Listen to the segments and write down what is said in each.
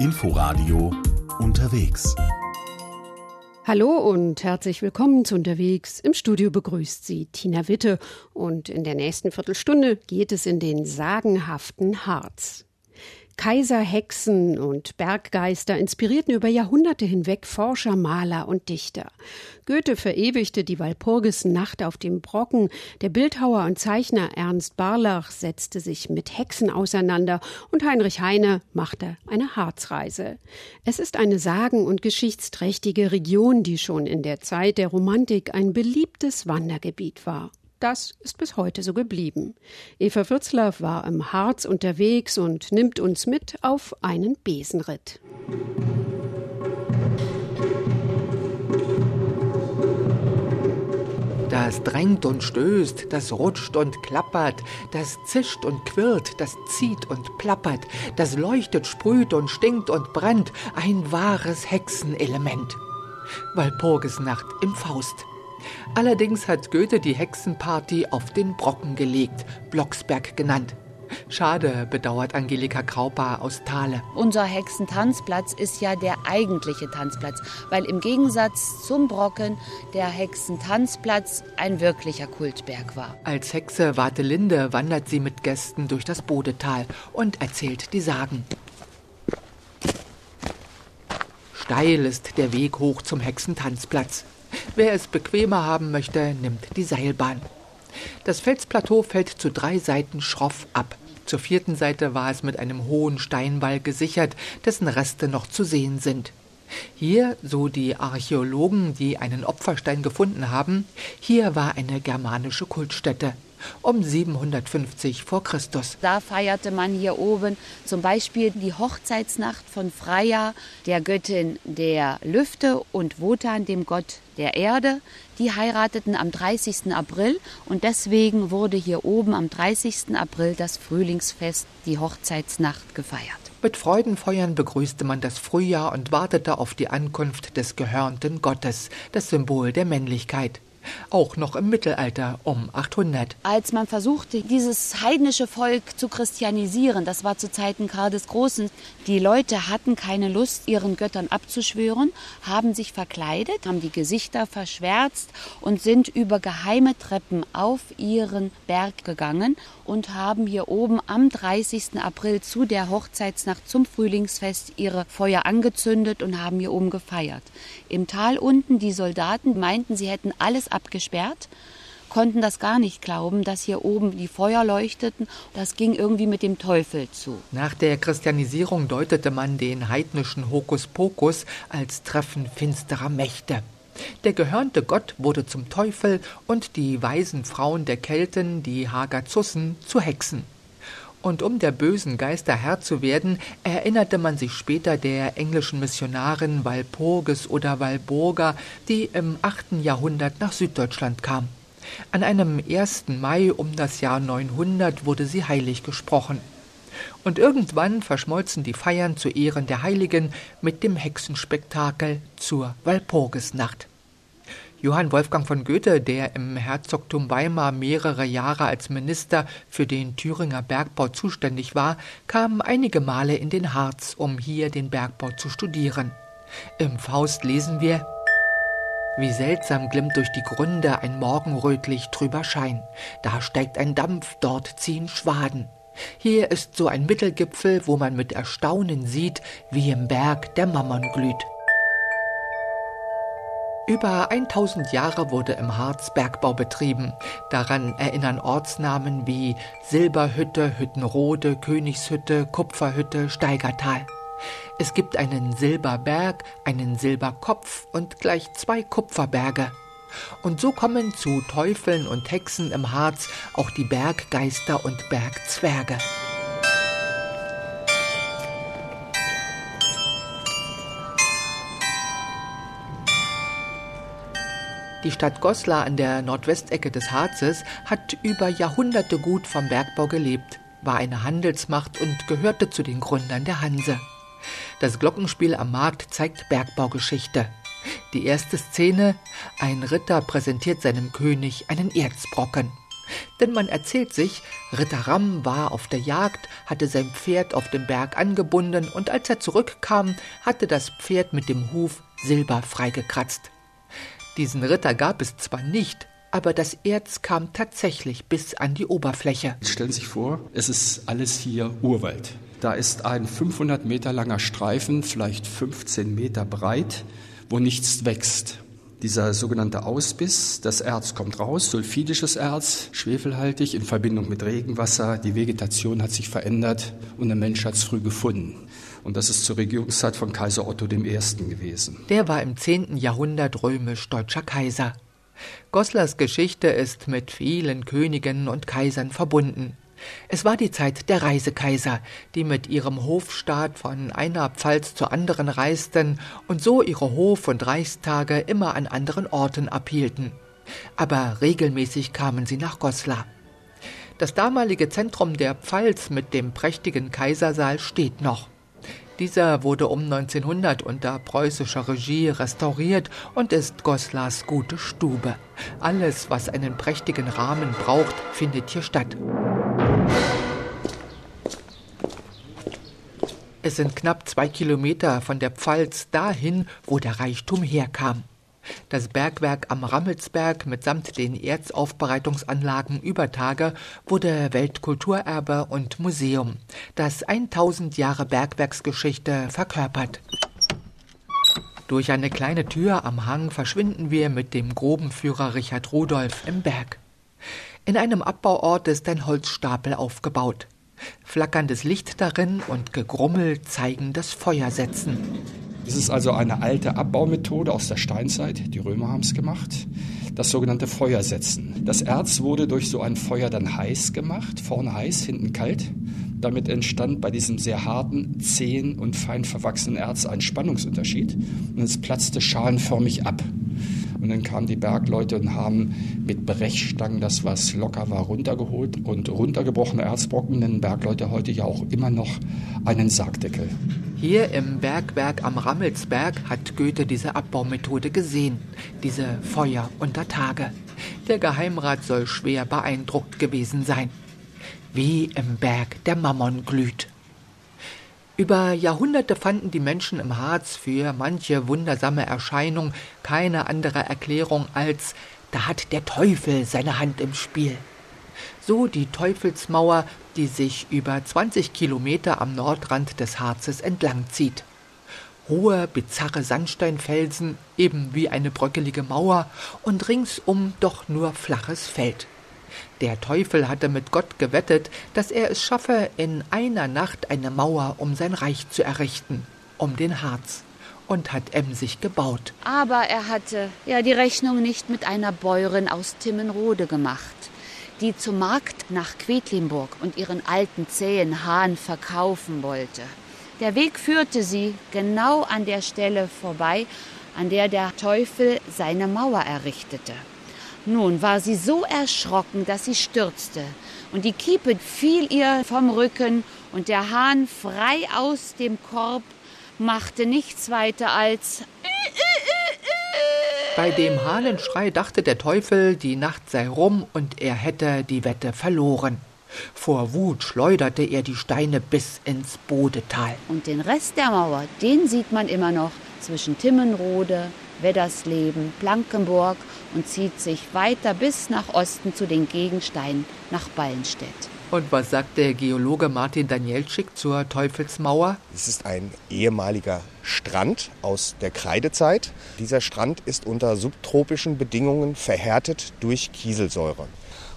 Inforadio unterwegs. Hallo und herzlich willkommen zu Unterwegs. Im Studio begrüßt Sie Tina Witte und in der nächsten Viertelstunde geht es in den sagenhaften Harz. Kaiser, Hexen und Berggeister inspirierten über Jahrhunderte hinweg Forscher, Maler und Dichter. Goethe verewigte die Walpurgisnacht auf dem Brocken, der Bildhauer und Zeichner Ernst Barlach setzte sich mit Hexen auseinander und Heinrich Heine machte eine Harzreise. Es ist eine sagen- und geschichtsträchtige Region, die schon in der Zeit der Romantik ein beliebtes Wandergebiet war. Das ist bis heute so geblieben. Eva Würzler war im Harz unterwegs und nimmt uns mit auf einen Besenritt. Das drängt und stößt, das rutscht und klappert, das zischt und quirlt, das zieht und plappert, das leuchtet, sprüht und stinkt und brennt, ein wahres Hexenelement. Walpurgisnacht im Faust. Allerdings hat Goethe die Hexenparty auf den Brocken gelegt, Blocksberg genannt. Schade, bedauert Angelika Krauper aus Thale. Unser Hexentanzplatz ist ja der eigentliche Tanzplatz, weil im Gegensatz zum Brocken der Hexentanzplatz ein wirklicher Kultberg war. Als Hexe Wartelinde wandert sie mit Gästen durch das Bodetal und erzählt die Sagen. Steil ist der Weg hoch zum Hexentanzplatz. Wer es bequemer haben möchte, nimmt die Seilbahn. Das Felsplateau fällt zu drei Seiten schroff ab. Zur vierten Seite war es mit einem hohen Steinwall gesichert, dessen Reste noch zu sehen sind. Hier, so die Archäologen, die einen Opferstein gefunden haben, hier war eine germanische Kultstätte um 750 vor Christus. Da feierte man hier oben zum Beispiel die Hochzeitsnacht von Freya, der Göttin der Lüfte, und Wotan, dem Gott der Erde. Die heirateten am 30. April und deswegen wurde hier oben am 30. April das Frühlingsfest, die Hochzeitsnacht, gefeiert. Mit Freudenfeuern begrüßte man das Frühjahr und wartete auf die Ankunft des gehörnten Gottes, das Symbol der Männlichkeit auch noch im Mittelalter um 800. Als man versuchte, dieses heidnische Volk zu christianisieren, das war zu Zeiten Karl des Großen, die Leute hatten keine Lust, ihren Göttern abzuschwören, haben sich verkleidet, haben die Gesichter verschwärzt und sind über geheime Treppen auf ihren Berg gegangen und haben hier oben am 30. April zu der Hochzeitsnacht zum Frühlingsfest ihre Feuer angezündet und haben hier oben gefeiert. Im Tal unten die Soldaten meinten, sie hätten alles abgesperrt konnten das gar nicht glauben, dass hier oben die Feuer leuchteten. Das ging irgendwie mit dem Teufel zu. Nach der Christianisierung deutete man den heidnischen Hokuspokus als Treffen finsterer Mächte. Der gehörnte Gott wurde zum Teufel und die weisen Frauen der Kelten, die Hagazussen, zu Hexen. Und um der bösen Geister Herr zu werden, erinnerte man sich später der englischen Missionarin Walpurgis oder Walburga, die im 8. Jahrhundert nach Süddeutschland kam. An einem 1. Mai um das Jahr 900 wurde sie heilig gesprochen. Und irgendwann verschmolzen die Feiern zu Ehren der Heiligen mit dem Hexenspektakel zur Walpurgisnacht. Johann Wolfgang von Goethe, der im Herzogtum Weimar mehrere Jahre als Minister für den Thüringer Bergbau zuständig war, kam einige Male in den Harz, um hier den Bergbau zu studieren. Im Faust lesen wir wie seltsam glimmt durch die Gründe ein morgenrötlich trüber Schein. Da steigt ein Dampf, dort ziehen Schwaden. Hier ist so ein Mittelgipfel, wo man mit Erstaunen sieht, wie im Berg der Mammon glüht. Über 1000 Jahre wurde im Harz Bergbau betrieben. Daran erinnern Ortsnamen wie Silberhütte, Hüttenrode, Königshütte, Kupferhütte, Steigertal. Es gibt einen Silberberg, einen Silberkopf und gleich zwei Kupferberge. Und so kommen zu Teufeln und Hexen im Harz auch die Berggeister und Bergzwerge. Die Stadt Goslar an der Nordwestecke des Harzes hat über Jahrhunderte gut vom Bergbau gelebt, war eine Handelsmacht und gehörte zu den Gründern der Hanse. Das Glockenspiel am Markt zeigt Bergbaugeschichte. Die erste Szene, ein Ritter präsentiert seinem König einen Erzbrocken. Denn man erzählt sich, Ritter Ramm war auf der Jagd, hatte sein Pferd auf dem Berg angebunden und als er zurückkam, hatte das Pferd mit dem Huf Silber freigekratzt. Diesen Ritter gab es zwar nicht, aber das Erz kam tatsächlich bis an die Oberfläche. Stellen Sie sich vor, es ist alles hier Urwald. Da ist ein 500 Meter langer Streifen, vielleicht 15 Meter breit, wo nichts wächst. Dieser sogenannte Ausbiss, das Erz kommt raus, sulfidisches Erz, schwefelhaltig in Verbindung mit Regenwasser. Die Vegetation hat sich verändert und der Mensch hat es früh gefunden. Und das ist zur Regierungszeit von Kaiser Otto I. gewesen. Der war im 10. Jahrhundert römisch-deutscher Kaiser. Goslers Geschichte ist mit vielen Königen und Kaisern verbunden. Es war die Zeit der Reisekaiser, die mit ihrem Hofstaat von einer Pfalz zur anderen reisten und so ihre Hof- und Reichstage immer an anderen Orten abhielten. Aber regelmäßig kamen sie nach Goslar. Das damalige Zentrum der Pfalz mit dem prächtigen Kaisersaal steht noch. Dieser wurde um 1900 unter preußischer Regie restauriert und ist Goslars gute Stube. Alles, was einen prächtigen Rahmen braucht, findet hier statt. Es sind knapp zwei Kilometer von der Pfalz dahin, wo der Reichtum herkam. Das Bergwerk am Rammelsberg mitsamt den Erzaufbereitungsanlagen über Tage wurde Weltkulturerbe und Museum, das 1000 Jahre Bergwerksgeschichte verkörpert. Durch eine kleine Tür am Hang verschwinden wir mit dem Grobenführer Richard Rudolf im Berg. In einem Abbauort ist ein Holzstapel aufgebaut. Flackerndes Licht darin und Gegrummel zeigen das Feuersetzen. Es ist also eine alte Abbaumethode aus der Steinzeit. Die Römer haben es gemacht. Das sogenannte Feuersetzen. Das Erz wurde durch so ein Feuer dann heiß gemacht, vorne heiß, hinten kalt. Damit entstand bei diesem sehr harten, zähen und fein verwachsenen Erz ein Spannungsunterschied und es platzte schalenförmig ab. Und dann kamen die Bergleute und haben mit Brechstangen das, was locker war, runtergeholt. Und runtergebrochene Erzbrocken nennen Bergleute heute ja auch immer noch einen Sargdeckel. Hier im Bergwerk am Rammelsberg hat Goethe diese Abbaumethode gesehen, diese Feuer unter Tage. Der Geheimrat soll schwer beeindruckt gewesen sein. Wie im Berg der Mammon glüht. Über Jahrhunderte fanden die Menschen im Harz für manche wundersame Erscheinung keine andere Erklärung als da hat der Teufel seine Hand im Spiel. So die Teufelsmauer, die sich über 20 Kilometer am Nordrand des Harzes entlang zieht. Hohe, bizarre Sandsteinfelsen, eben wie eine bröckelige Mauer, und ringsum doch nur flaches Feld. Der Teufel hatte mit Gott gewettet, dass er es schaffe, in einer Nacht eine Mauer um sein Reich zu errichten, um den Harz, und hat emsig gebaut. Aber er hatte ja die Rechnung nicht mit einer Bäuerin aus Timmenrode gemacht, die zum Markt nach Quedlinburg und ihren alten zähen Hahn verkaufen wollte. Der Weg führte sie genau an der Stelle vorbei, an der der Teufel seine Mauer errichtete. Nun war sie so erschrocken, dass sie stürzte, und die Kiepe fiel ihr vom Rücken, und der Hahn frei aus dem Korb machte nichts weiter als bei dem Hahnenschrei dachte der Teufel, die Nacht sei rum und er hätte die Wette verloren. Vor Wut schleuderte er die Steine bis ins Bodetal. Und den Rest der Mauer, den sieht man immer noch zwischen Timmenrode, Weddersleben, Blankenburg und zieht sich weiter bis nach Osten zu den Gegensteinen nach Ballenstedt. Und was sagt der Geologe Martin Danielczyk zur Teufelsmauer? Es ist ein ehemaliger Strand aus der Kreidezeit. Dieser Strand ist unter subtropischen Bedingungen verhärtet durch Kieselsäure.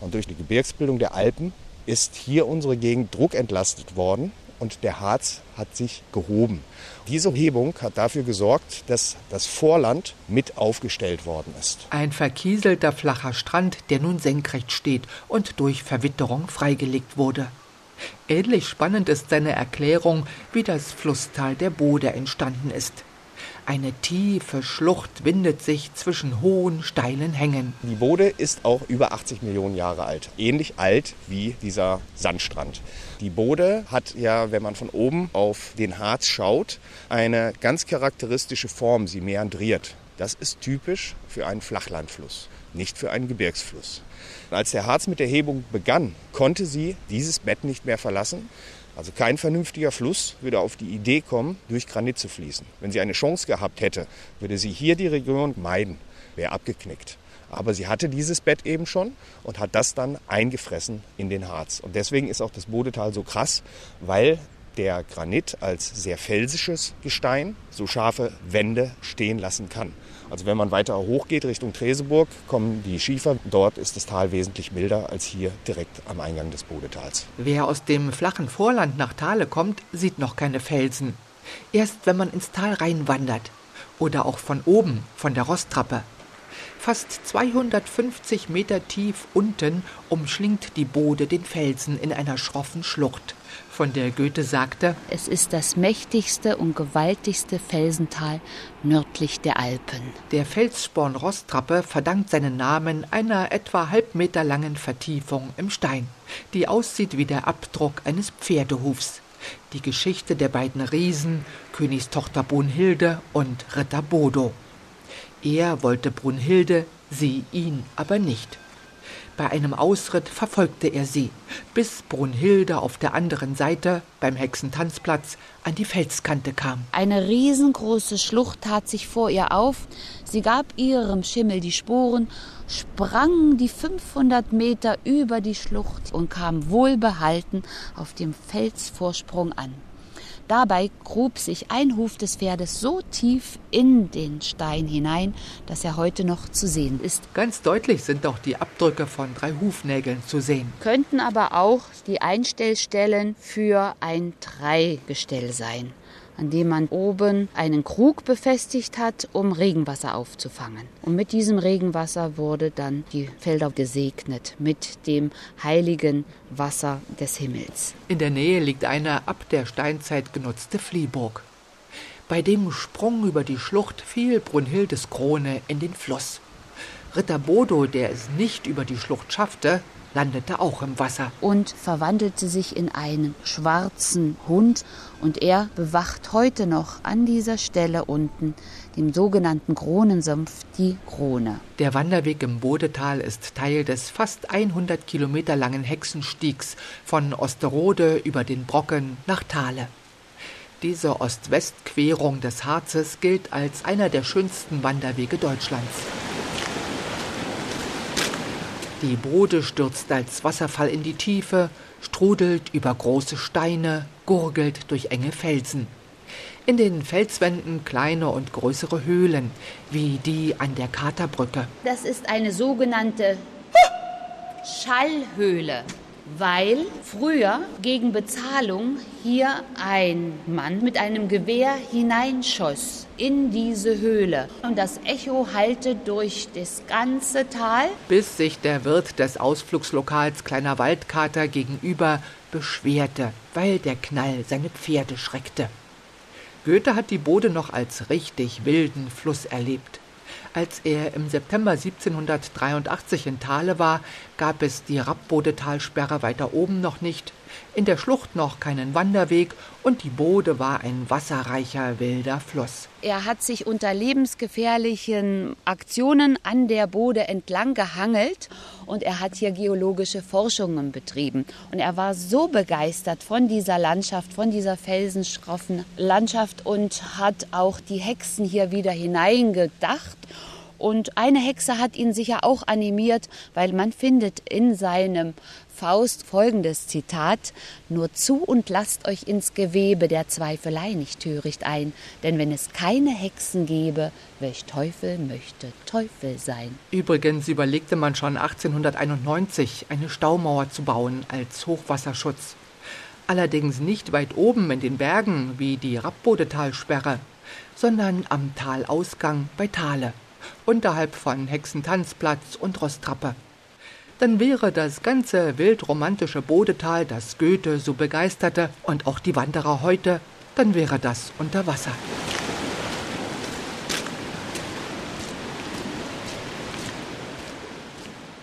Und durch die Gebirgsbildung der Alpen ist hier unsere Gegend druckentlastet worden und der Harz hat sich gehoben. Diese Hebung hat dafür gesorgt, dass das Vorland mit aufgestellt worden ist. Ein verkieselter flacher Strand, der nun senkrecht steht und durch Verwitterung freigelegt wurde. Ähnlich spannend ist seine Erklärung, wie das Flusstal der Bode entstanden ist. Eine tiefe Schlucht windet sich zwischen hohen, steilen Hängen. Die Bode ist auch über 80 Millionen Jahre alt. Ähnlich alt wie dieser Sandstrand. Die Bode hat ja, wenn man von oben auf den Harz schaut, eine ganz charakteristische Form. Sie meandriert. Das ist typisch für einen Flachlandfluss. nicht für einen Gebirgsfluss. Als der Harz mit der Hebung begann, konnte sie dieses Bett nicht mehr verlassen. Also kein vernünftiger Fluss würde auf die Idee kommen, durch Granit zu fließen. Wenn sie eine Chance gehabt hätte, würde sie hier die Region meiden, wäre abgeknickt. Aber sie hatte dieses Bett eben schon und hat das dann eingefressen in den Harz. Und deswegen ist auch das Bodetal so krass, weil der Granit als sehr felsisches Gestein so scharfe Wände stehen lassen kann. Also wenn man weiter hochgeht Richtung Treseburg, kommen die Schiefer. Dort ist das Tal wesentlich milder als hier direkt am Eingang des Bodetals. Wer aus dem flachen Vorland nach Thale kommt, sieht noch keine Felsen. Erst wenn man ins Tal reinwandert. Oder auch von oben, von der Rostrappe. Fast 250 Meter tief unten umschlingt die Bode den Felsen in einer schroffen Schlucht, von der Goethe sagte: Es ist das mächtigste und gewaltigste Felsental nördlich der Alpen. Der Felssporn Rostrappe verdankt seinen Namen einer etwa halb Meter langen Vertiefung im Stein, die aussieht wie der Abdruck eines Pferdehufs. Die Geschichte der beiden Riesen, Königstochter Brunhilde und Ritter Bodo. Er wollte Brunhilde, sie ihn aber nicht. Bei einem Ausritt verfolgte er sie, bis Brunhilde auf der anderen Seite beim Hexentanzplatz an die Felskante kam. Eine riesengroße Schlucht tat sich vor ihr auf. Sie gab ihrem Schimmel die Sporen, sprang die 500 Meter über die Schlucht und kam wohlbehalten auf dem Felsvorsprung an. Dabei grub sich ein Huf des Pferdes so tief in den Stein hinein, dass er heute noch zu sehen ist. Ganz deutlich sind auch die Abdrücke von drei Hufnägeln zu sehen. Könnten aber auch die Einstellstellen für ein Dreigestell sein an dem man oben einen Krug befestigt hat, um Regenwasser aufzufangen. Und mit diesem Regenwasser wurde dann die Felder gesegnet mit dem heiligen Wasser des Himmels. In der Nähe liegt eine ab der Steinzeit genutzte Fliehburg. Bei dem Sprung über die Schlucht fiel Brunhildes Krone in den Fluss. Ritter Bodo, der es nicht über die Schlucht schaffte, landete auch im Wasser. Und verwandelte sich in einen schwarzen Hund. Und er bewacht heute noch an dieser Stelle unten, dem sogenannten Kronensumpf, die Krone. Der Wanderweg im Bodetal ist Teil des fast 100 Kilometer langen Hexenstiegs von Osterode über den Brocken nach Thale. Diese Ost-West-Querung des Harzes gilt als einer der schönsten Wanderwege Deutschlands. Die Bode stürzt als Wasserfall in die Tiefe, strudelt über große Steine, gurgelt durch enge Felsen. In den Felswänden kleine und größere Höhlen, wie die an der Katerbrücke. Das ist eine sogenannte Schallhöhle weil früher gegen Bezahlung hier ein Mann mit einem Gewehr hineinschoss in diese Höhle. Und das Echo hallte durch das ganze Tal. Bis sich der Wirt des Ausflugslokals Kleiner Waldkater gegenüber beschwerte, weil der Knall seine Pferde schreckte. Goethe hat die Bode noch als richtig wilden Fluss erlebt. Als er im September 1783 in Thale war, gab es die Rappbodetalsperre weiter oben noch nicht, in der Schlucht noch keinen Wanderweg und die Bode war ein wasserreicher wilder Fluss. Er hat sich unter lebensgefährlichen Aktionen an der Bode entlang gehangelt und er hat hier geologische Forschungen betrieben. Und er war so begeistert von dieser Landschaft, von dieser felsenschroffen Landschaft und hat auch die Hexen hier wieder hineingedacht. Und eine Hexe hat ihn sicher auch animiert, weil man findet in seinem Faust folgendes Zitat Nur zu und lasst euch ins Gewebe der Zweifelei nicht töricht ein, denn wenn es keine Hexen gäbe, welch Teufel möchte Teufel sein. Übrigens überlegte man schon 1891 eine Staumauer zu bauen als Hochwasserschutz. Allerdings nicht weit oben in den Bergen wie die Rappbodetalsperre, sondern am Talausgang bei Thale, unterhalb von Hexentanzplatz und Rostrappe dann wäre das ganze wildromantische Bodetal, das Goethe so begeisterte, und auch die Wanderer heute, dann wäre das unter Wasser.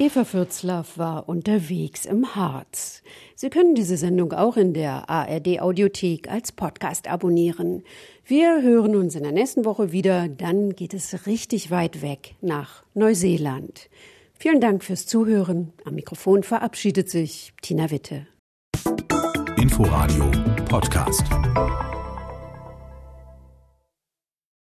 Eva Fürzlaff war unterwegs im Harz. Sie können diese Sendung auch in der ARD Audiothek als Podcast abonnieren. Wir hören uns in der nächsten Woche wieder. Dann geht es richtig weit weg nach Neuseeland. Vielen Dank fürs Zuhören. Am Mikrofon verabschiedet sich Tina Witte. Inforadio Podcast.